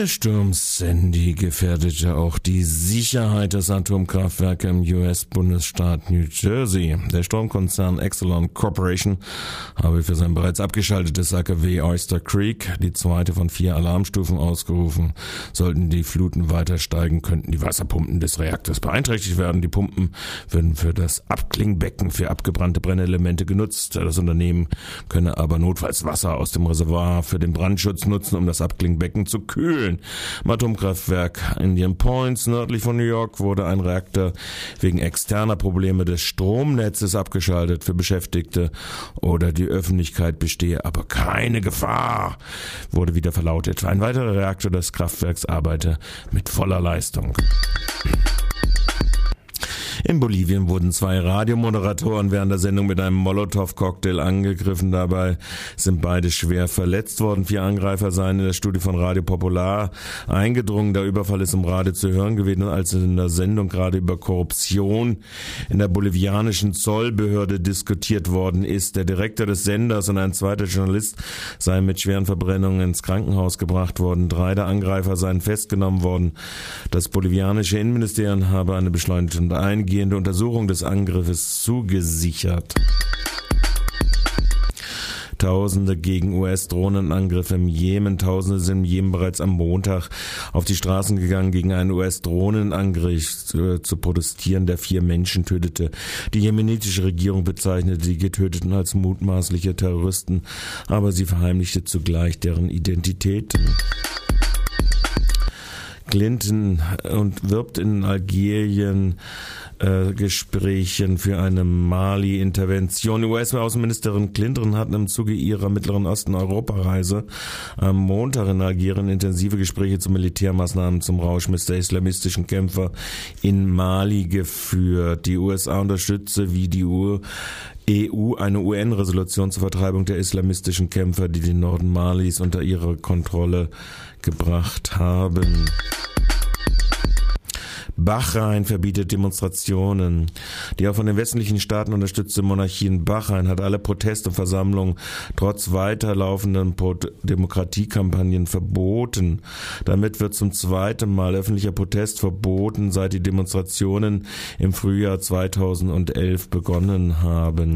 Der Sturm Sandy gefährdete auch die Sicherheit des Atomkraftwerke im US-Bundesstaat New Jersey. Der Stromkonzern Exelon Corporation habe für sein bereits abgeschaltetes AKW Oyster Creek die zweite von vier Alarmstufen ausgerufen. Sollten die Fluten weiter steigen, könnten die Wasserpumpen des Reaktors beeinträchtigt werden. Die Pumpen würden für das Abklingbecken für abgebrannte Brennelemente genutzt. Das Unternehmen könne aber notfalls Wasser aus dem Reservoir für den Brandschutz nutzen, um das Abklingbecken zu kühlen kühlen. Im Atomkraftwerk Indian Points nördlich von New York wurde ein Reaktor wegen externer Probleme des Stromnetzes abgeschaltet für Beschäftigte oder die Öffentlichkeit bestehe aber keine Gefahr, wurde wieder verlautet. Ein weiterer Reaktor des Kraftwerks arbeite mit voller Leistung. In Bolivien wurden zwei Radiomoderatoren während der Sendung mit einem Molotow-Cocktail angegriffen. Dabei sind beide schwer verletzt worden. Vier Angreifer seien in der Studie von Radio Popular eingedrungen. Der Überfall ist im Radio zu hören gewesen, als in der Sendung gerade über Korruption in der bolivianischen Zollbehörde diskutiert worden ist. Der Direktor des Senders und ein zweiter Journalist seien mit schweren Verbrennungen ins Krankenhaus gebracht worden. Drei der Angreifer seien festgenommen worden. Das bolivianische Innenministerium habe eine beschleunigte und eingehende Untersuchung des Angriffes zugesichert. Tausende gegen US-Drohnenangriffe im Jemen. Tausende sind im Jemen bereits am Montag auf die Straßen gegangen, gegen einen US-Drohnenangriff zu, zu protestieren, der vier Menschen tötete. Die jemenitische Regierung bezeichnete die Getöteten als mutmaßliche Terroristen, aber sie verheimlichte zugleich deren Identitäten. Clinton und wirbt in Algerien äh, Gesprächen für eine Mali-Intervention. US-Außenministerin Clinton hat im Zuge ihrer Mittleren Osten-Europareise am Montag in Algerien intensive Gespräche zu Militärmaßnahmen zum Rauschmiss der islamistischen Kämpfer in Mali geführt. Die USA unterstütze wie die EU e eine UN-Resolution zur Vertreibung der islamistischen Kämpfer, die den Norden Malis unter ihre Kontrolle gebracht haben. Bahrain verbietet Demonstrationen. Die auch von den westlichen Staaten unterstützte Monarchie in Bahrain hat alle Proteste und Versammlungen trotz weiterlaufenden Demokratiekampagnen verboten. Damit wird zum zweiten Mal öffentlicher Protest verboten, seit die Demonstrationen im Frühjahr 2011 begonnen haben.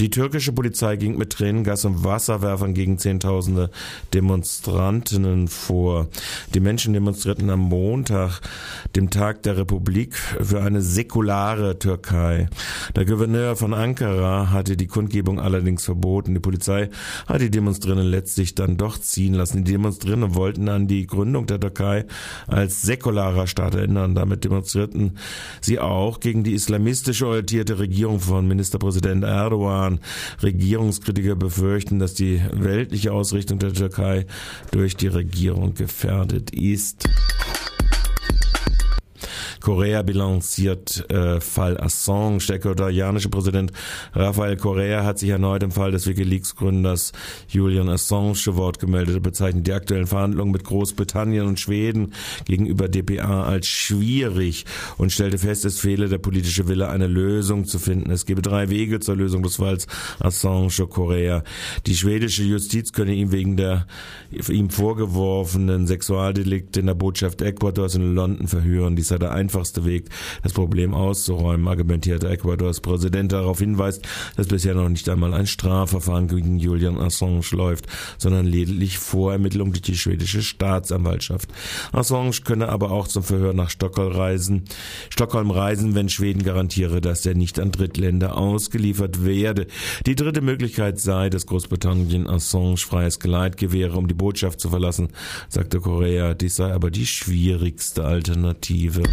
Die türkische Polizei ging mit Tränengas und Wasserwerfern gegen Zehntausende Demonstrantinnen vor. Die Menschen demonstrierten am Montag, dem Tag der Republik, für eine säkulare Türkei. Der Gouverneur von Ankara hatte die Kundgebung allerdings verboten. Die Polizei hat die Demonstrierenden letztlich dann doch ziehen lassen. Die Demonstrierenden wollten an die Gründung der Türkei als säkularer Staat erinnern. Damit demonstrierten sie auch gegen die islamistisch orientierte Regierung von Ministerpräsident Erdogan Erdogan. Regierungskritiker befürchten, dass die weltliche Ausrichtung der Türkei durch die Regierung gefährdet ist. Korea bilanziert äh, Fall Assange. Der koreanische Präsident Rafael Correa hat sich erneut im Fall des Wikileaks-Gründers Julian Assange zu Wort gemeldet. Er bezeichnet die aktuellen Verhandlungen mit Großbritannien und Schweden gegenüber DPA als schwierig und stellte fest, es fehle der politische Wille, eine Lösung zu finden. Es gebe drei Wege zur Lösung des Falls Assange Korea. Die schwedische Justiz könne ihm wegen der ihm vorgeworfenen Sexualdelikte in der Botschaft Ecuadors in London verhören. Dies sei der einfachste Weg, das Problem auszuräumen, argumentierte Ecuadors Präsident darauf hinweist, dass bisher noch nicht einmal ein Strafverfahren gegen Julian Assange läuft, sondern lediglich Vorermittlung durch die schwedische Staatsanwaltschaft. Assange könne aber auch zum Verhör nach Stockholm reisen, Stockholm reisen, wenn Schweden garantiere, dass er nicht an Drittländer ausgeliefert werde. Die dritte Möglichkeit sei, dass Großbritannien Assange freies Geleit gewähre, um die Botschaft zu verlassen, sagte Korea. Dies sei aber die schwierigste Alternative.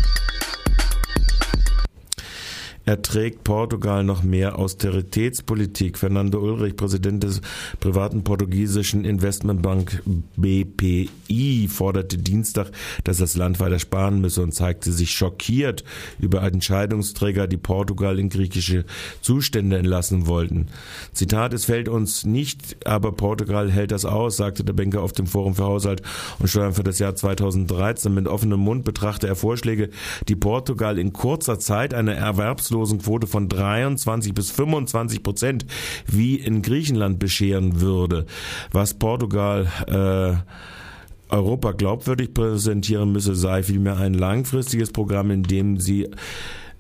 Erträgt Portugal noch mehr Austeritätspolitik? Fernando Ulrich, Präsident des privaten portugiesischen Investmentbank BPI, forderte Dienstag, dass das Land weiter sparen müsse und zeigte sich schockiert über Entscheidungsträger, die Portugal in griechische Zustände entlassen wollten. Zitat, es fällt uns nicht, aber Portugal hält das aus, sagte der Banker auf dem Forum für Haushalt und Steuern für das Jahr 2013. Mit offenem Mund betrachte er Vorschläge, die Portugal in kurzer Zeit eine Erwerbslosigkeit Arbeitslosenquote von 23 bis 25 Prozent wie in Griechenland bescheren würde, was Portugal äh, Europa glaubwürdig präsentieren müsse, sei vielmehr ein langfristiges Programm, in dem sie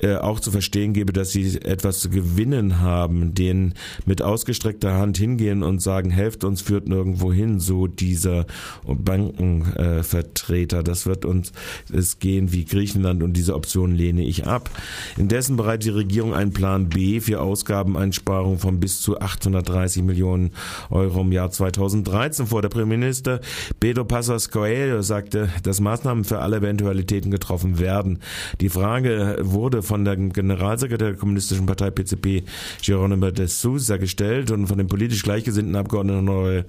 äh, auch zu verstehen gebe, dass sie etwas zu gewinnen haben, denen mit ausgestreckter Hand hingehen und sagen, helft uns, führt nirgendwo hin, so dieser Bankenvertreter. Äh, das wird uns es gehen wie Griechenland und diese Option lehne ich ab. Indessen bereitet die Regierung einen Plan B für Ausgabeneinsparungen von bis zu 830 Millionen Euro im Jahr 2013 vor. Der Premierminister Pedro Passos Coelho sagte, dass Maßnahmen für alle Eventualitäten getroffen werden. Die Frage wurde von dem Generalsekretär der Kommunistischen Partei PCP, Geronimo de Sousa, gestellt und von dem politisch gleichgesinnten Abgeordneten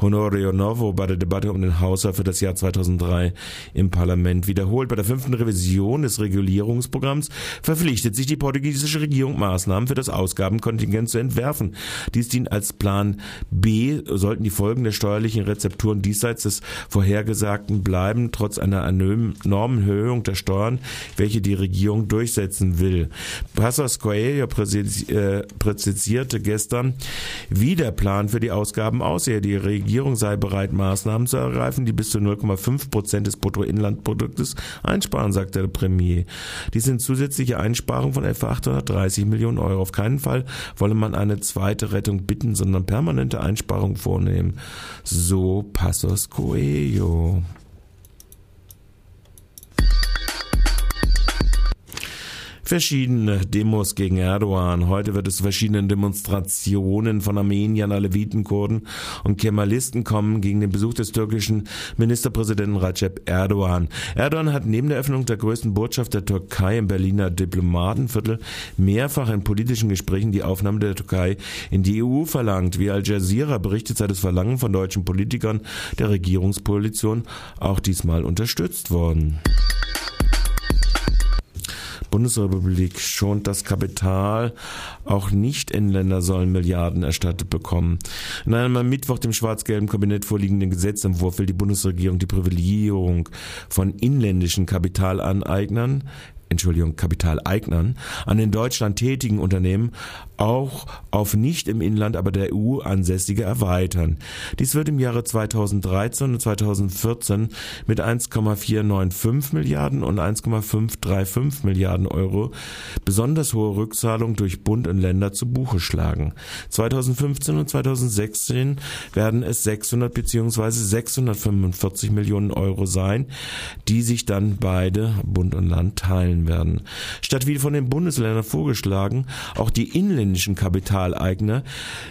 Honorio Novo bei der Debatte um den Haushalt für das Jahr 2003 im Parlament wiederholt. Bei der fünften Revision des Regulierungsprogramms verpflichtet sich die portugiesische Regierung, Maßnahmen für das Ausgabenkontingent zu entwerfen. Dies dient als Plan B, sollten die Folgen der steuerlichen Rezepturen diesseits des Vorhergesagten bleiben, trotz einer enormen Erhöhung der Steuern, welche die Regierung durchsetzt umsetzen will. Passos Coelho äh, präzisierte gestern, wie der Plan für die Ausgaben aussehe. Die Regierung sei bereit, Maßnahmen zu ergreifen, die bis zu 0,5 Prozent des Bruttoinlandproduktes einsparen, sagte der Premier. Dies sind zusätzliche Einsparungen von etwa 830 Millionen Euro. Auf keinen Fall wolle man eine zweite Rettung bitten, sondern permanente Einsparungen vornehmen. So Passos Coelho. Verschiedene Demos gegen Erdogan. Heute wird es zu verschiedenen Demonstrationen von Armeniern, Aleviten, Kurden und Kemalisten kommen gegen den Besuch des türkischen Ministerpräsidenten Recep Erdogan. Erdogan hat neben der Öffnung der größten Botschaft der Türkei im Berliner Diplomatenviertel mehrfach in politischen Gesprächen die Aufnahme der Türkei in die EU verlangt. Wie Al Jazeera berichtet, sei das Verlangen von deutschen Politikern der Regierungskoalition auch diesmal unterstützt worden. Bundesrepublik schont das Kapital. Auch Nicht-Inländer sollen Milliarden erstattet bekommen. In einem am Mittwoch dem schwarz-gelben Kabinett vorliegenden Gesetzentwurf will die Bundesregierung die Privilegierung von inländischen Kapitalaneignern Entschuldigung, Kapitaleignern an den Deutschland tätigen Unternehmen auch auf nicht im Inland, aber der EU ansässige erweitern. Dies wird im Jahre 2013 und 2014 mit 1,495 Milliarden und 1,535 Milliarden Euro besonders hohe Rückzahlung durch Bund und Länder zu Buche schlagen. 2015 und 2016 werden es 600 bzw. 645 Millionen Euro sein, die sich dann beide Bund und Land teilen werden. Statt wie von den Bundesländern vorgeschlagen, auch die inländischen Kapitaleigner,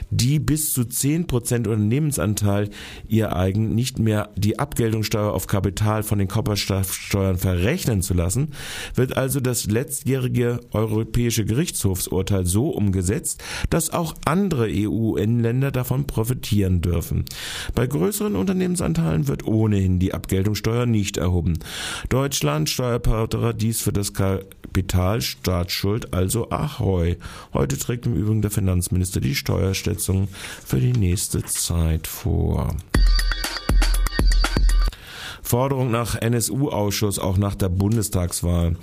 die bis zu 10% Unternehmensanteil ihr eigen nicht mehr die Abgeltungssteuer auf Kapital von den Körperschaftssteuern verrechnen zu lassen, wird also das letztjährige Europäische Gerichtshofsurteil so umgesetzt, dass auch andere EU-Länder davon profitieren dürfen. Bei größeren Unternehmensanteilen wird ohnehin die Abgeltungssteuer nicht erhoben. Deutschland, Steuerparadies für das Kapitalstaatsschuld, also Ahoi. Heute trägt im Übrigen der Finanzminister die Steuerschätzung für die nächste Zeit vor. Forderung nach NSU-Ausschuss auch nach der Bundestagswahl.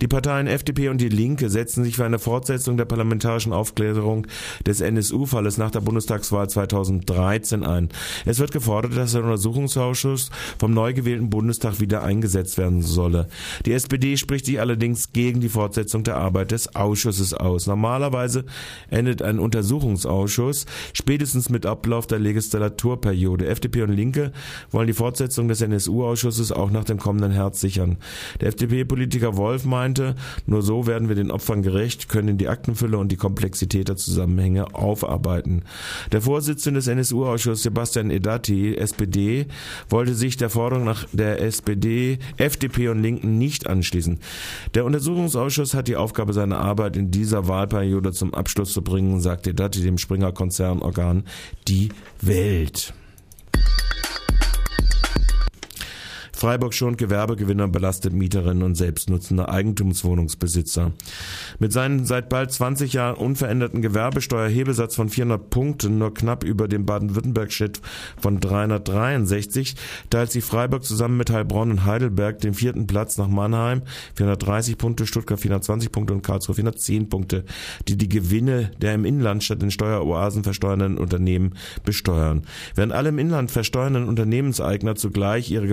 Die Parteien FDP und die Linke setzen sich für eine Fortsetzung der parlamentarischen Aufklärung des NSU-Falles nach der Bundestagswahl 2013 ein. Es wird gefordert, dass der Untersuchungsausschuss vom neu gewählten Bundestag wieder eingesetzt werden solle. Die SPD spricht sich allerdings gegen die Fortsetzung der Arbeit des Ausschusses aus. Normalerweise endet ein Untersuchungsausschuss spätestens mit Ablauf der Legislaturperiode. FDP und Linke wollen die Fortsetzung des NSU-Ausschusses Ausschusses auch nach dem kommenden Herbst sichern. Der FDP-Politiker Wolf meinte, nur so werden wir den Opfern gerecht, können die Aktenfülle und die Komplexität der Zusammenhänge aufarbeiten. Der Vorsitzende des NSU-Ausschusses Sebastian Edati, SPD, wollte sich der Forderung nach der SPD, FDP und Linken nicht anschließen. Der Untersuchungsausschuss hat die Aufgabe, seine Arbeit in dieser Wahlperiode zum Abschluss zu bringen, sagte Edati dem Springer-Konzernorgan Die Welt. Freiburg schont Gewerbegewinner, belastet Mieterinnen und selbstnutzende Eigentumswohnungsbesitzer. Mit seinen seit bald 20 Jahren unveränderten Gewerbesteuerhebesatz von 400 Punkten, nur knapp über dem Baden-Württemberg-Schnitt von 363, teilt sich Freiburg zusammen mit Heilbronn und Heidelberg den vierten Platz nach Mannheim, 430 Punkte, Stuttgart 420 Punkte und Karlsruhe 410 Punkte, die die Gewinne der im Inland statt in Steueroasen versteuernden Unternehmen besteuern. Während alle im Inland versteuernden Unternehmenseigner zugleich ihre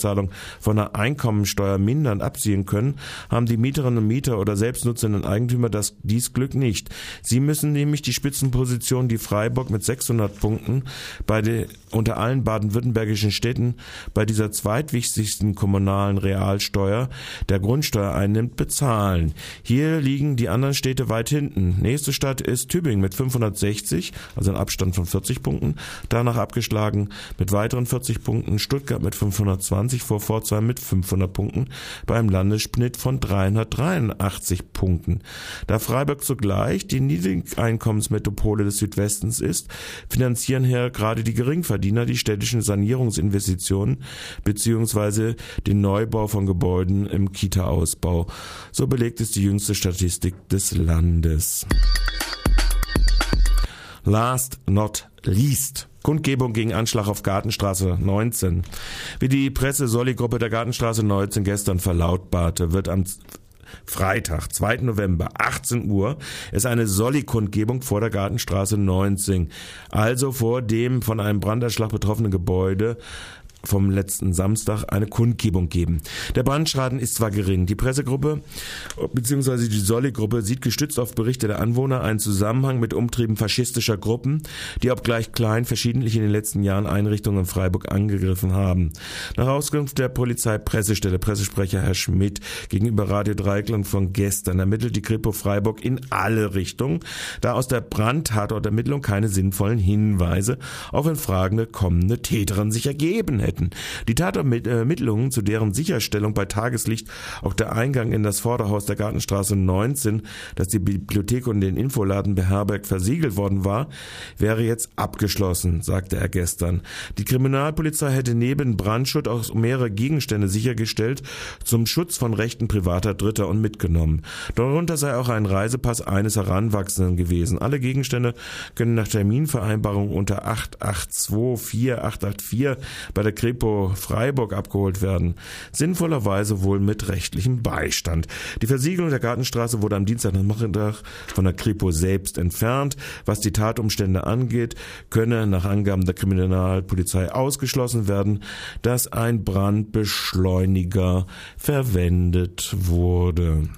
Gewerbesteuerzahlung von der Einkommensteuer mindern abziehen können, haben die Mieterinnen und Mieter oder selbstnutzenden Eigentümer das, dies Glück nicht. Sie müssen nämlich die Spitzenposition, die Freiburg mit 600 Punkten bei den, unter allen baden-württembergischen Städten bei dieser zweitwichtigsten kommunalen Realsteuer der Grundsteuer einnimmt, bezahlen. Hier liegen die anderen Städte weit hinten. Nächste Stadt ist Tübingen mit 560, also ein Abstand von 40 Punkten. Danach abgeschlagen mit weiteren 40 Punkten Stuttgart mit 520 vor Pforzheim mit 500 Punkten beim Landesschnitt von 383 Punkten. Da Freiburg zugleich die Niedrigeinkommensmetropole des Südwestens ist, finanzieren hier gerade die Geringverdiener die städtischen Sanierungsinvestitionen beziehungsweise den Neubau von Gebäuden im Kita-Ausbau. So belegt es die jüngste Statistik des Landes. Last not least. Kundgebung gegen Anschlag auf Gartenstraße 19. Wie die Presse-Solli-Gruppe der Gartenstraße 19 gestern verlautbarte, wird am Freitag, 2. November, 18 Uhr, ist eine Solli-Kundgebung vor der Gartenstraße 19. Also vor dem von einem Brandanschlag betroffenen Gebäude vom letzten Samstag eine Kundgebung geben. Der Brandschaden ist zwar gering. Die Pressegruppe bzw. die Solli-Gruppe sieht gestützt auf Berichte der Anwohner einen Zusammenhang mit Umtrieben faschistischer Gruppen, die obgleich klein verschiedentlich in den letzten Jahren Einrichtungen in Freiburg angegriffen haben. Nach Auskunft der Polizeipressestelle Pressesprecher Herr Schmidt gegenüber Radio Dreiklang von gestern ermittelt die Kripo Freiburg in alle Richtungen, da aus der Brandtatortermittlung keine sinnvollen Hinweise auf in Fragende kommende Täterin sich ergeben hätten hätten. Die Tatermittlungen, zu deren Sicherstellung bei Tageslicht auch der Eingang in das Vorderhaus der Gartenstraße 19, das die Bibliothek und den Infoladen beherbergt, versiegelt worden war, wäre jetzt abgeschlossen, sagte er gestern. Die Kriminalpolizei hätte neben Brandschutz auch mehrere Gegenstände sichergestellt zum Schutz von Rechten privater Dritter und mitgenommen. Darunter sei auch ein Reisepass eines Heranwachsenden gewesen. Alle Gegenstände können nach Terminvereinbarung unter 8824 bei der Kripo Freiburg abgeholt werden. Sinnvollerweise wohl mit rechtlichem Beistand. Die Versiegelung der Gartenstraße wurde am Dienstagnachmittag von der Kripo selbst entfernt. Was die Tatumstände angeht, könne nach Angaben der Kriminalpolizei ausgeschlossen werden, dass ein Brandbeschleuniger verwendet wurde.